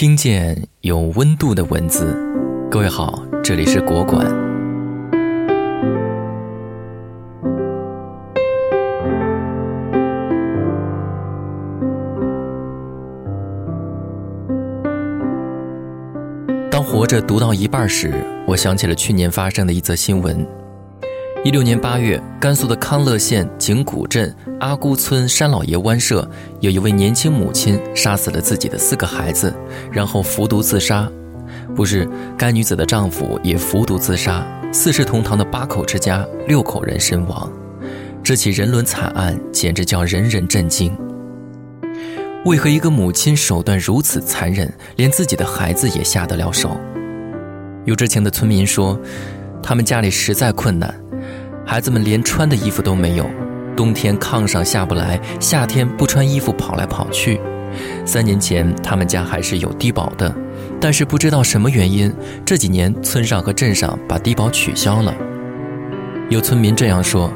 听见有温度的文字，各位好，这里是国馆。当活着读到一半时，我想起了去年发生的一则新闻。一六年八月，甘肃的康乐县景谷镇阿姑村山老爷湾社有一位年轻母亲杀死了自己的四个孩子，然后服毒自杀。不是，该女子的丈夫也服毒自杀。四世同堂的八口之家，六口人身亡。这起人伦惨案简直叫人人震惊。为何一个母亲手段如此残忍，连自己的孩子也下得了手？有知情的村民说，他们家里实在困难。孩子们连穿的衣服都没有，冬天炕上下不来，夏天不穿衣服跑来跑去。三年前他们家还是有低保的，但是不知道什么原因，这几年村上和镇上把低保取消了。有村民这样说，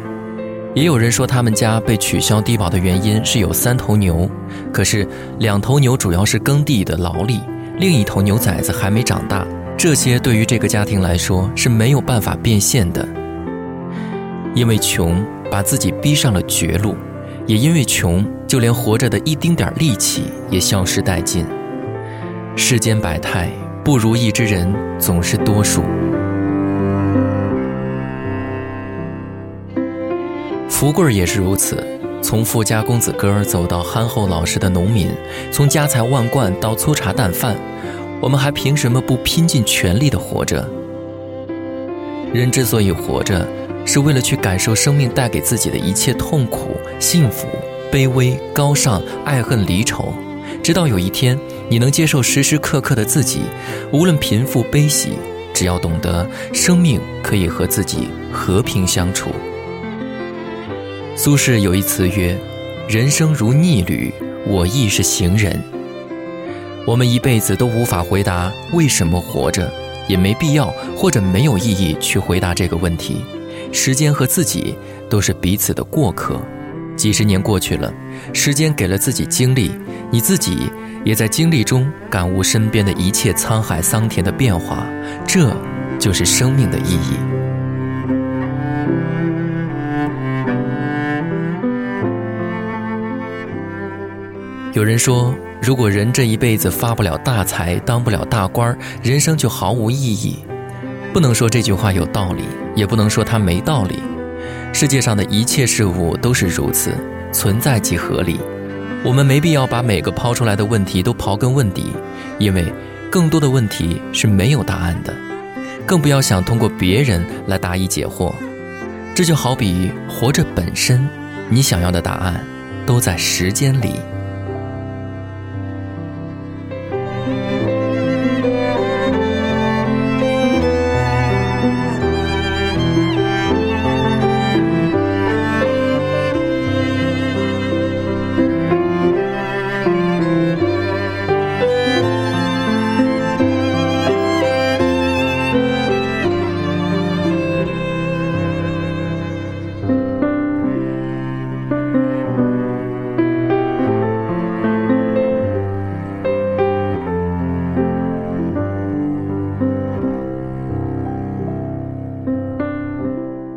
也有人说他们家被取消低保的原因是有三头牛，可是两头牛主要是耕地的劳力，另一头牛崽子还没长大，这些对于这个家庭来说是没有办法变现的。因为穷，把自己逼上了绝路；也因为穷，就连活着的一丁点力气也消失殆尽。世间百态，不如意之人总是多数。福贵也是如此，从富家公子哥走到憨厚老实的农民，从家财万贯到粗茶淡饭，我们还凭什么不拼尽全力的活着？人之所以活着。是为了去感受生命带给自己的一切痛苦、幸福、卑微、高尚、爱恨离愁，直到有一天你能接受时时刻刻的自己，无论贫富悲喜，只要懂得生命可以和自己和平相处。苏轼有一词曰：“人生如逆旅，我亦是行人。”我们一辈子都无法回答为什么活着，也没必要或者没有意义去回答这个问题。时间和自己都是彼此的过客，几十年过去了，时间给了自己经历，你自己也在经历中感悟身边的一切沧海桑田的变化，这就是生命的意义。有人说，如果人这一辈子发不了大财，当不了大官儿，人生就毫无意义。不能说这句话有道理，也不能说它没道理。世界上的一切事物都是如此，存在即合理。我们没必要把每个抛出来的问题都刨根问底，因为更多的问题是没有答案的。更不要想通过别人来答疑解惑。这就好比活着本身，你想要的答案都在时间里。